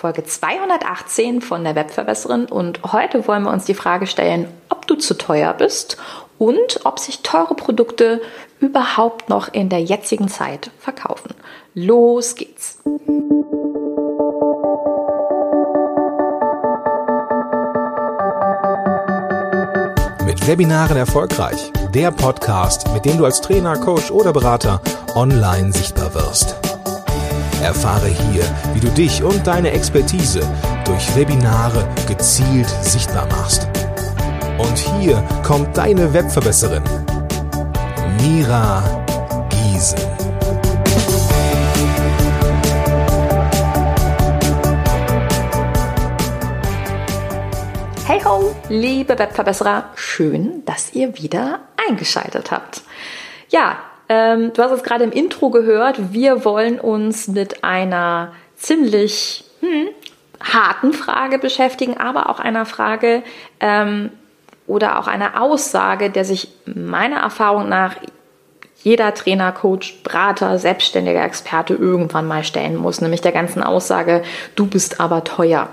Folge 218 von der Webverbesserin und heute wollen wir uns die Frage stellen, ob du zu teuer bist und ob sich teure Produkte überhaupt noch in der jetzigen Zeit verkaufen. Los geht's! Mit Webinaren erfolgreich. Der Podcast, mit dem du als Trainer, Coach oder Berater online sichtbar wirst. Erfahre hier, wie du dich und deine Expertise durch Webinare gezielt sichtbar machst. Und hier kommt deine Webverbesserin, Mira Giesen. Hey ho, liebe Webverbesserer, schön, dass ihr wieder eingeschaltet habt. Ja, ähm, du hast es gerade im Intro gehört. Wir wollen uns mit einer ziemlich hm, harten Frage beschäftigen, aber auch einer Frage ähm, oder auch einer Aussage, der sich meiner Erfahrung nach jeder Trainer, Coach, Berater, selbstständiger Experte irgendwann mal stellen muss, nämlich der ganzen Aussage, du bist aber teuer.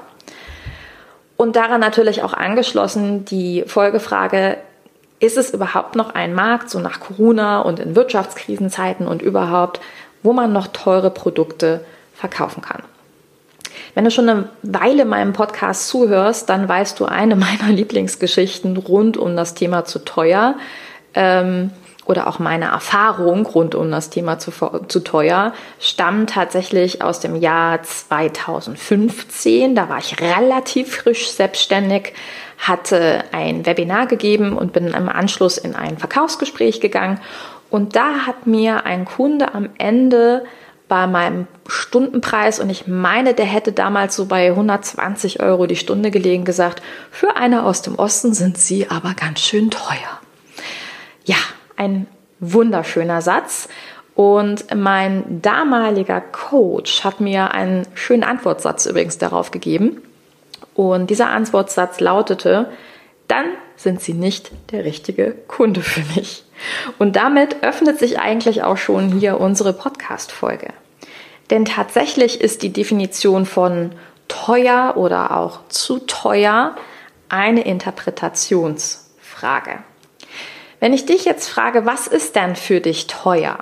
Und daran natürlich auch angeschlossen die Folgefrage, ist es überhaupt noch ein Markt, so nach Corona und in Wirtschaftskrisenzeiten und überhaupt, wo man noch teure Produkte verkaufen kann? Wenn du schon eine Weile meinem Podcast zuhörst, dann weißt du eine meiner Lieblingsgeschichten rund um das Thema zu teuer ähm, oder auch meine Erfahrung rund um das Thema zu, zu teuer stammt tatsächlich aus dem Jahr 2015. Da war ich relativ frisch selbstständig, hatte ein Webinar gegeben und bin im Anschluss in ein Verkaufsgespräch gegangen. Und da hat mir ein Kunde am Ende bei meinem Stundenpreis und ich meine, der hätte damals so bei 120 Euro die Stunde gelegen gesagt, für eine aus dem Osten sind sie aber ganz schön teuer. Ja, ein wunderschöner Satz. Und mein damaliger Coach hat mir einen schönen Antwortsatz übrigens darauf gegeben. Und dieser Antwortsatz lautete, dann sind Sie nicht der richtige Kunde für mich. Und damit öffnet sich eigentlich auch schon hier unsere Podcast-Folge. Denn tatsächlich ist die Definition von teuer oder auch zu teuer eine Interpretationsfrage. Wenn ich dich jetzt frage, was ist denn für dich teuer?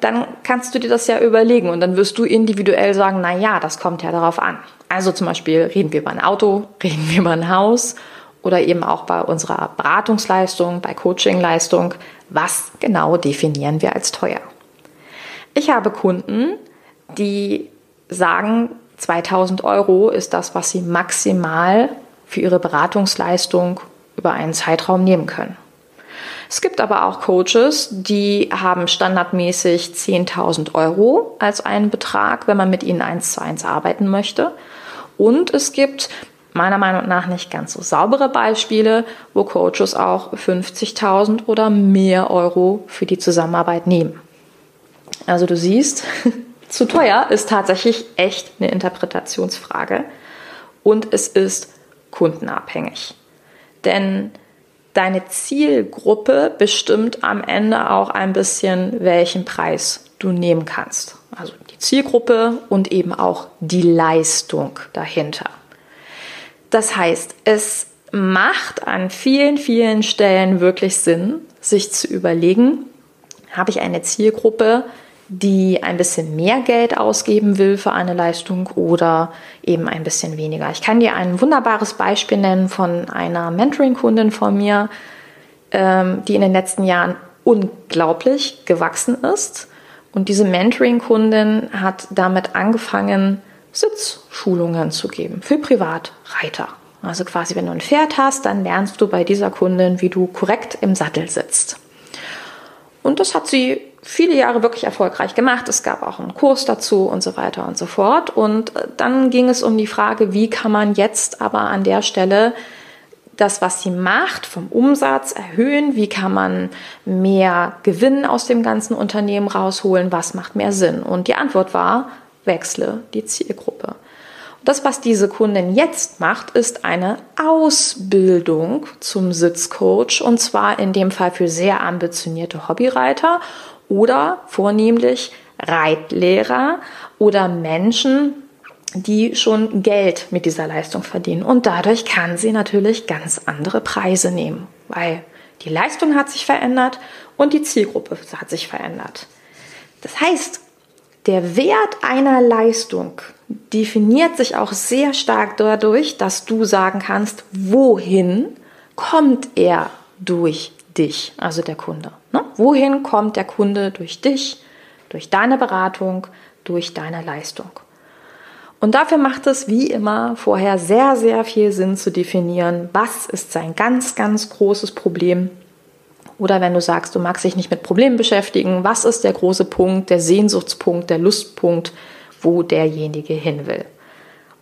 Dann kannst du dir das ja überlegen und dann wirst du individuell sagen, na ja, das kommt ja darauf an. Also zum Beispiel reden wir über ein Auto, reden wir über ein Haus oder eben auch bei unserer Beratungsleistung, bei Coachingleistung. Was genau definieren wir als teuer? Ich habe Kunden, die sagen, 2000 Euro ist das, was sie maximal für ihre Beratungsleistung über einen Zeitraum nehmen können. Es gibt aber auch Coaches, die haben standardmäßig 10.000 Euro als einen Betrag, wenn man mit ihnen eins zu eins arbeiten möchte. Und es gibt meiner Meinung nach nicht ganz so saubere Beispiele, wo Coaches auch 50.000 oder mehr Euro für die Zusammenarbeit nehmen. Also du siehst, zu teuer ist tatsächlich echt eine Interpretationsfrage und es ist kundenabhängig. Denn deine Zielgruppe bestimmt am Ende auch ein bisschen, welchen Preis du nehmen kannst. Also die Zielgruppe und eben auch die Leistung dahinter. Das heißt, es macht an vielen, vielen Stellen wirklich Sinn, sich zu überlegen, habe ich eine Zielgruppe, die ein bisschen mehr Geld ausgeben will für eine Leistung oder eben ein bisschen weniger. Ich kann dir ein wunderbares Beispiel nennen von einer Mentoring-Kundin von mir, ähm, die in den letzten Jahren unglaublich gewachsen ist. Und diese Mentoring-Kundin hat damit angefangen, Sitzschulungen zu geben für Privatreiter. Also quasi, wenn du ein Pferd hast, dann lernst du bei dieser Kundin, wie du korrekt im Sattel sitzt. Und das hat sie viele Jahre wirklich erfolgreich gemacht. Es gab auch einen Kurs dazu und so weiter und so fort. Und äh, dann ging es um die Frage, wie kann man jetzt aber an der Stelle das, was sie macht, vom Umsatz erhöhen? Wie kann man mehr Gewinn aus dem ganzen Unternehmen rausholen? Was macht mehr Sinn? Und die Antwort war, wechsle die Zielgruppe. Das, was diese Kundin jetzt macht, ist eine Ausbildung zum Sitzcoach und zwar in dem Fall für sehr ambitionierte Hobbyreiter oder vornehmlich Reitlehrer oder Menschen, die schon Geld mit dieser Leistung verdienen. Und dadurch kann sie natürlich ganz andere Preise nehmen, weil die Leistung hat sich verändert und die Zielgruppe hat sich verändert. Das heißt, der Wert einer Leistung definiert sich auch sehr stark dadurch, dass du sagen kannst, wohin kommt er durch dich, also der Kunde. Ne? Wohin kommt der Kunde durch dich, durch deine Beratung, durch deine Leistung? Und dafür macht es wie immer vorher sehr, sehr viel Sinn zu definieren, was ist sein ganz, ganz großes Problem. Oder wenn du sagst, du magst dich nicht mit Problemen beschäftigen, was ist der große Punkt, der Sehnsuchtspunkt, der Lustpunkt, wo derjenige hin will.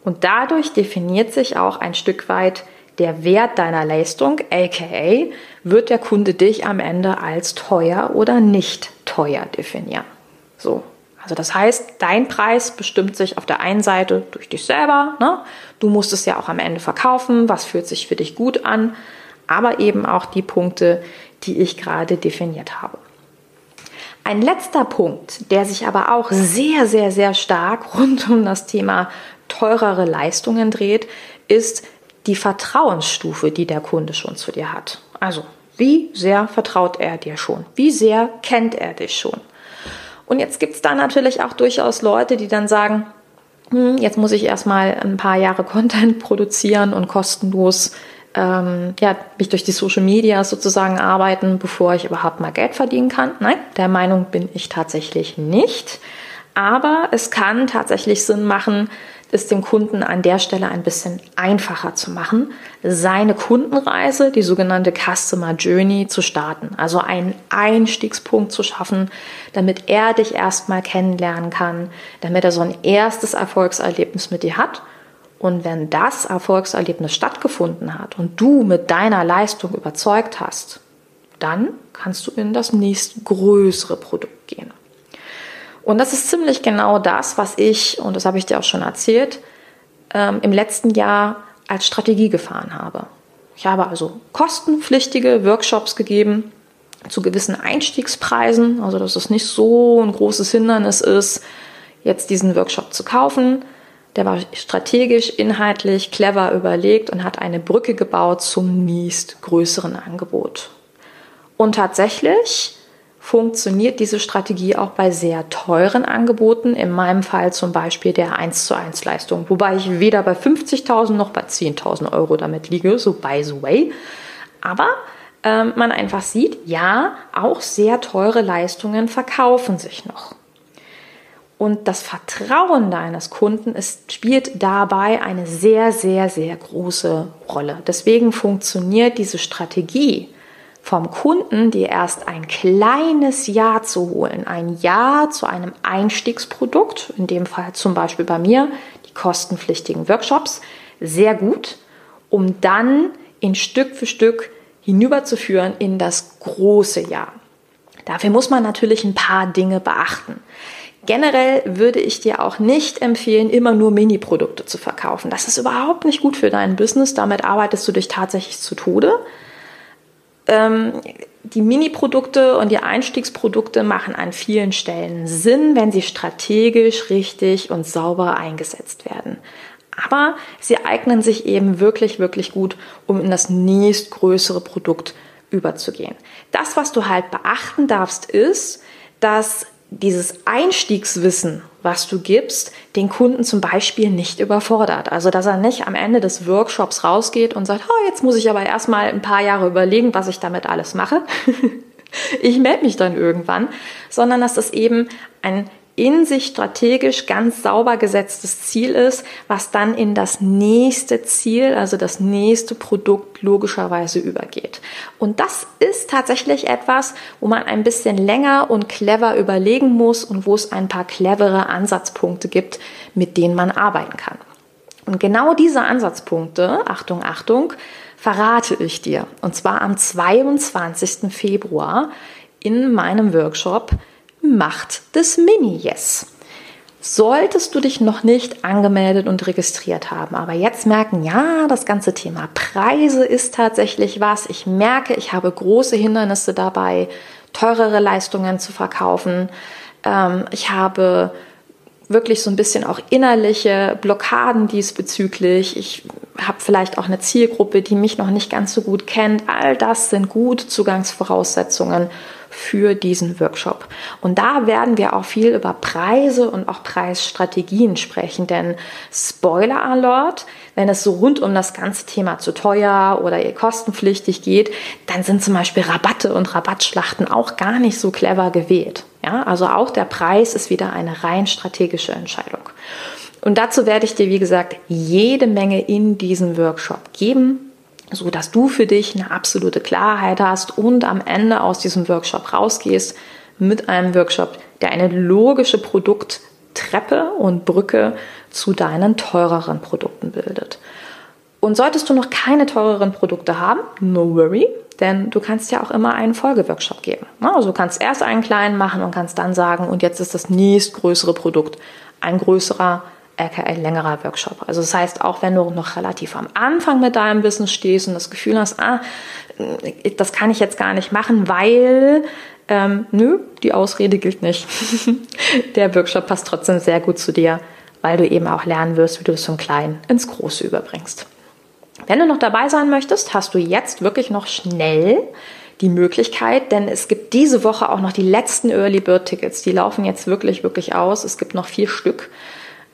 Und dadurch definiert sich auch ein Stück weit der Wert deiner Leistung, aka wird der Kunde dich am Ende als teuer oder nicht teuer definieren. So. Also das heißt, dein Preis bestimmt sich auf der einen Seite durch dich selber. Ne? Du musst es ja auch am Ende verkaufen. Was fühlt sich für dich gut an? Aber eben auch die Punkte, die ich gerade definiert habe. Ein letzter Punkt, der sich aber auch sehr, sehr, sehr stark rund um das Thema teurere Leistungen dreht, ist die Vertrauensstufe, die der Kunde schon zu dir hat. Also, wie sehr vertraut er dir schon? Wie sehr kennt er dich schon? Und jetzt gibt es da natürlich auch durchaus Leute, die dann sagen, hm, jetzt muss ich erstmal ein paar Jahre Content produzieren und kostenlos ähm, ja, mich durch die Social Media sozusagen arbeiten, bevor ich überhaupt mal Geld verdienen kann. Nein, der Meinung bin ich tatsächlich nicht. Aber es kann tatsächlich Sinn machen, es dem Kunden an der Stelle ein bisschen einfacher zu machen, seine Kundenreise, die sogenannte Customer Journey, zu starten. Also einen Einstiegspunkt zu schaffen, damit er dich erstmal kennenlernen kann, damit er so ein erstes Erfolgserlebnis mit dir hat und wenn das Erfolgserlebnis stattgefunden hat und du mit deiner Leistung überzeugt hast, dann kannst du in das nächstgrößere Produkt gehen. Und das ist ziemlich genau das, was ich, und das habe ich dir auch schon erzählt, ähm, im letzten Jahr als Strategie gefahren habe. Ich habe also kostenpflichtige Workshops gegeben zu gewissen Einstiegspreisen, also dass es nicht so ein großes Hindernis ist, jetzt diesen Workshop zu kaufen. Der war strategisch, inhaltlich, clever überlegt und hat eine Brücke gebaut zum nächst größeren Angebot. Und tatsächlich funktioniert diese Strategie auch bei sehr teuren Angeboten, in meinem Fall zum Beispiel der 1 zu 1 Leistung, wobei ich weder bei 50.000 noch bei 10.000 Euro damit liege, so by the way. Aber ähm, man einfach sieht, ja, auch sehr teure Leistungen verkaufen sich noch. Und das Vertrauen deines Kunden ist, spielt dabei eine sehr, sehr, sehr große Rolle. Deswegen funktioniert diese Strategie vom Kunden, dir erst ein kleines Ja zu holen, ein Ja zu einem Einstiegsprodukt, in dem Fall zum Beispiel bei mir die kostenpflichtigen Workshops, sehr gut, um dann in Stück für Stück hinüberzuführen in das große Ja. Dafür muss man natürlich ein paar Dinge beachten. Generell würde ich dir auch nicht empfehlen, immer nur Mini-Produkte zu verkaufen. Das ist überhaupt nicht gut für dein Business. Damit arbeitest du dich tatsächlich zu Tode. Ähm, die Mini-Produkte und die Einstiegsprodukte machen an vielen Stellen Sinn, wenn sie strategisch richtig und sauber eingesetzt werden. Aber sie eignen sich eben wirklich, wirklich gut, um in das nächstgrößere Produkt überzugehen. Das, was du halt beachten darfst, ist, dass dieses Einstiegswissen, was du gibst, den Kunden zum Beispiel nicht überfordert. Also, dass er nicht am Ende des Workshops rausgeht und sagt, oh, jetzt muss ich aber erstmal ein paar Jahre überlegen, was ich damit alles mache. ich melde mich dann irgendwann, sondern dass das eben ein in sich strategisch ganz sauber gesetztes Ziel ist, was dann in das nächste Ziel, also das nächste Produkt logischerweise übergeht. Und das ist tatsächlich etwas, wo man ein bisschen länger und clever überlegen muss und wo es ein paar clevere Ansatzpunkte gibt, mit denen man arbeiten kann. Und genau diese Ansatzpunkte, Achtung, Achtung, verrate ich dir. Und zwar am 22. Februar in meinem Workshop Macht des Mini-Yes. Solltest du dich noch nicht angemeldet und registriert haben, aber jetzt merken, ja, das ganze Thema Preise ist tatsächlich was. Ich merke, ich habe große Hindernisse dabei, teurere Leistungen zu verkaufen. Ähm, ich habe wirklich so ein bisschen auch innerliche Blockaden diesbezüglich. Ich habe vielleicht auch eine Zielgruppe, die mich noch nicht ganz so gut kennt. All das sind gute Zugangsvoraussetzungen für diesen Workshop. Und da werden wir auch viel über Preise und auch Preisstrategien sprechen, denn Spoiler Alert, wenn es so rund um das ganze Thema zu teuer oder kostenpflichtig geht, dann sind zum Beispiel Rabatte und Rabattschlachten auch gar nicht so clever gewählt. Ja, also auch der Preis ist wieder eine rein strategische Entscheidung. Und dazu werde ich dir, wie gesagt, jede Menge in diesem Workshop geben so dass du für dich eine absolute Klarheit hast und am Ende aus diesem Workshop rausgehst mit einem Workshop, der eine logische Produkttreppe und Brücke zu deinen teureren Produkten bildet. Und solltest du noch keine teureren Produkte haben, no worry, denn du kannst ja auch immer einen Folgeworkshop geben. Also du kannst erst einen kleinen machen und kannst dann sagen, und jetzt ist das nächstgrößere Produkt ein größerer aka längerer Workshop. Also das heißt, auch wenn du noch relativ am Anfang mit deinem Business stehst und das Gefühl hast, ah, das kann ich jetzt gar nicht machen, weil ähm, nö, die Ausrede gilt nicht. Der Workshop passt trotzdem sehr gut zu dir, weil du eben auch lernen wirst, wie du es vom Kleinen ins Große überbringst. Wenn du noch dabei sein möchtest, hast du jetzt wirklich noch schnell die Möglichkeit, denn es gibt diese Woche auch noch die letzten Early Bird Tickets. Die laufen jetzt wirklich, wirklich aus. Es gibt noch vier Stück.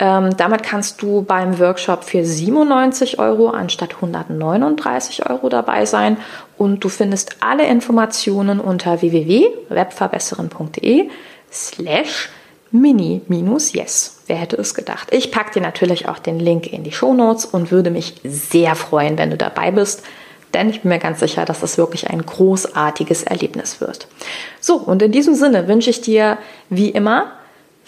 Ähm, damit kannst du beim Workshop für 97 Euro anstatt 139 Euro dabei sein und du findest alle Informationen unter www.webverbesseren.de slash mini-yes. Wer hätte es gedacht? Ich packe dir natürlich auch den Link in die Show Notes und würde mich sehr freuen, wenn du dabei bist denn ich bin mir ganz sicher, dass das wirklich ein großartiges Erlebnis wird. So, und in diesem Sinne wünsche ich dir wie immer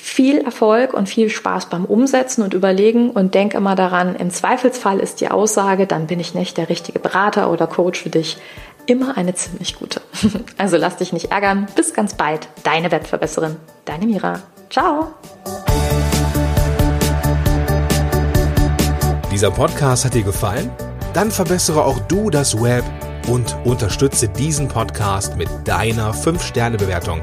viel Erfolg und viel Spaß beim Umsetzen und Überlegen und denk immer daran, im Zweifelsfall ist die Aussage, dann bin ich nicht der richtige Berater oder Coach für dich, immer eine ziemlich gute. Also lass dich nicht ärgern. Bis ganz bald. Deine Webverbesserin, deine Mira. Ciao. Dieser Podcast hat dir gefallen? Dann verbessere auch du das Web und unterstütze diesen Podcast mit deiner 5-Sterne-Bewertung